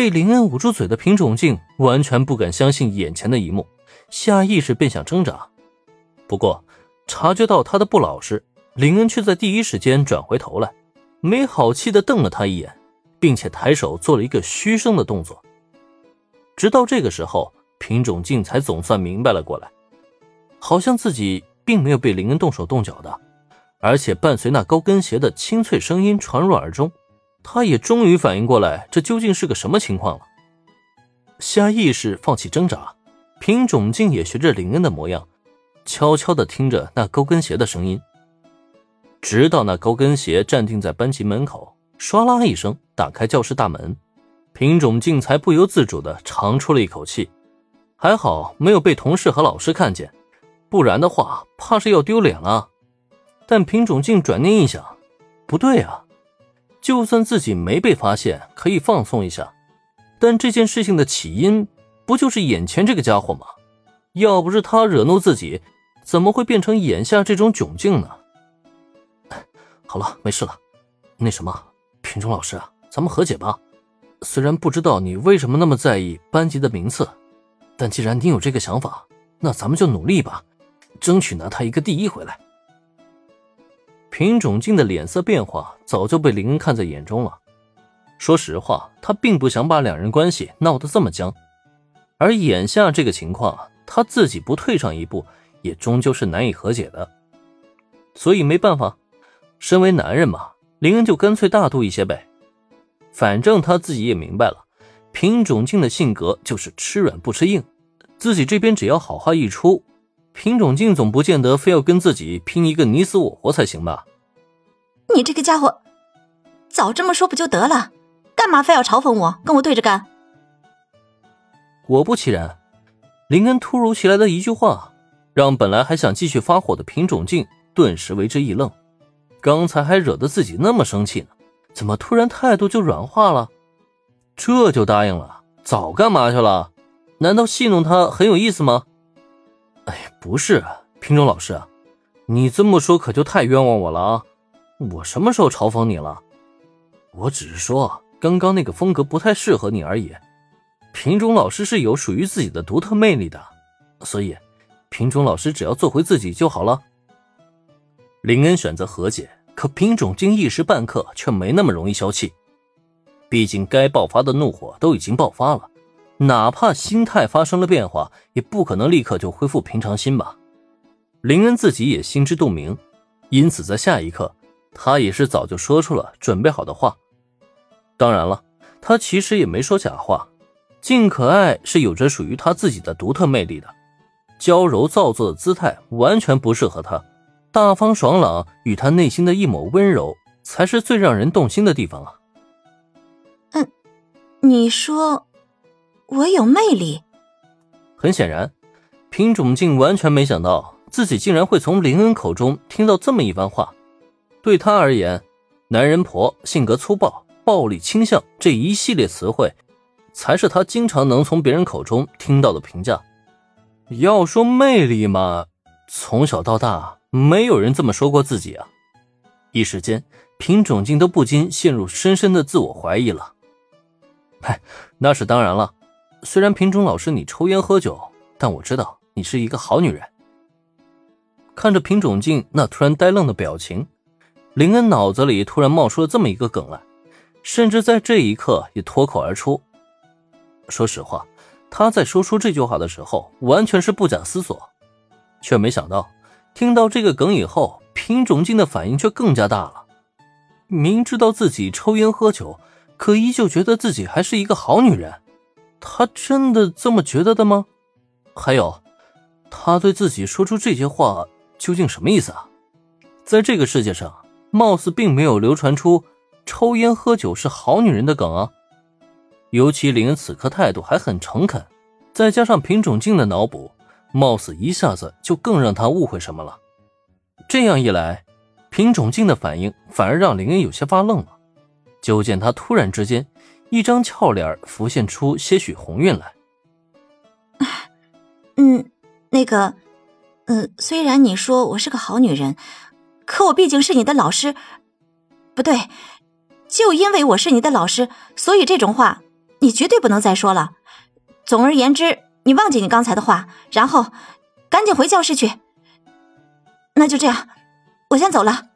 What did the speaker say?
被林恩捂住嘴的品种静完全不敢相信眼前的一幕，下意识便想挣扎。不过察觉到他的不老实，林恩却在第一时间转回头来，没好气的瞪了他一眼，并且抬手做了一个嘘声的动作。直到这个时候，品种静才总算明白了过来，好像自己并没有被林恩动手动脚的，而且伴随那高跟鞋的清脆声音传入耳中。他也终于反应过来，这究竟是个什么情况了。下意识放弃挣扎，品种静也学着林恩的模样，悄悄地听着那高跟鞋的声音。直到那高跟鞋站定在班级门口，唰啦一声打开教室大门，品种静才不由自主地长出了一口气。还好没有被同事和老师看见，不然的话，怕是要丢脸了。但品种静转念一想，不对啊。就算自己没被发现，可以放松一下，但这件事情的起因不就是眼前这个家伙吗？要不是他惹怒自己，怎么会变成眼下这种窘境呢？好了，没事了。那什么，品中老师啊，咱们和解吧。虽然不知道你为什么那么在意班级的名次，但既然你有这个想法，那咱们就努力吧，争取拿他一个第一回来。品种静的脸色变化早就被林恩看在眼中了。说实话，他并不想把两人关系闹得这么僵，而眼下这个情况，他自己不退上一步，也终究是难以和解的。所以没办法，身为男人嘛，林恩就干脆大度一些呗。反正他自己也明白了，品种静的性格就是吃软不吃硬，自己这边只要好话一出。品种静总不见得非要跟自己拼一个你死我活才行吧？你这个家伙，早这么说不就得了？干嘛非要嘲讽我，跟我对着干？果不其然，林恩突如其来的一句话，让本来还想继续发火的品种静顿时为之一愣。刚才还惹得自己那么生气呢，怎么突然态度就软化了？这就答应了？早干嘛去了？难道戏弄他很有意思吗？不是，品种老师，你这么说可就太冤枉我了啊！我什么时候嘲讽你了？我只是说刚刚那个风格不太适合你而已。品种老师是有属于自己的独特魅力的，所以品种老师只要做回自己就好了。林恩选择和解，可品种竟一时半刻却没那么容易消气，毕竟该爆发的怒火都已经爆发了。哪怕心态发生了变化，也不可能立刻就恢复平常心吧。林恩自己也心知肚明，因此在下一刻，他也是早就说出了准备好的话。当然了，他其实也没说假话。静可爱是有着属于他自己的独特魅力的，娇柔造作的姿态完全不适合他，大方爽朗与他内心的一抹温柔才是最让人动心的地方啊。嗯，你说。我有魅力。很显然，品种静完全没想到自己竟然会从林恩口中听到这么一番话。对他而言，男人婆、性格粗暴、暴力倾向这一系列词汇，才是他经常能从别人口中听到的评价。要说魅力嘛，从小到大没有人这么说过自己啊！一时间，品种静都不禁陷入深深的自我怀疑了。嗨，那是当然了。虽然品种老师你抽烟喝酒，但我知道你是一个好女人。看着品种静那突然呆愣的表情，林恩脑子里突然冒出了这么一个梗来，甚至在这一刻也脱口而出。说实话，他在说出这句话的时候，完全是不假思索，却没想到听到这个梗以后，品种静的反应却更加大了。明知道自己抽烟喝酒，可依旧觉得自己还是一个好女人。他真的这么觉得的吗？还有，他对自己说出这些话究竟什么意思啊？在这个世界上，貌似并没有流传出抽烟喝酒是好女人的梗啊。尤其林恩此刻态度还很诚恳，再加上品种静的脑补，貌似一下子就更让他误会什么了。这样一来，品种静的反应反而让林恩有些发愣了。就见他突然之间。一张俏脸浮现出些许红晕来。嗯，那个，嗯，虽然你说我是个好女人，可我毕竟是你的老师，不对，就因为我是你的老师，所以这种话你绝对不能再说了。总而言之，你忘记你刚才的话，然后赶紧回教室去。那就这样，我先走了。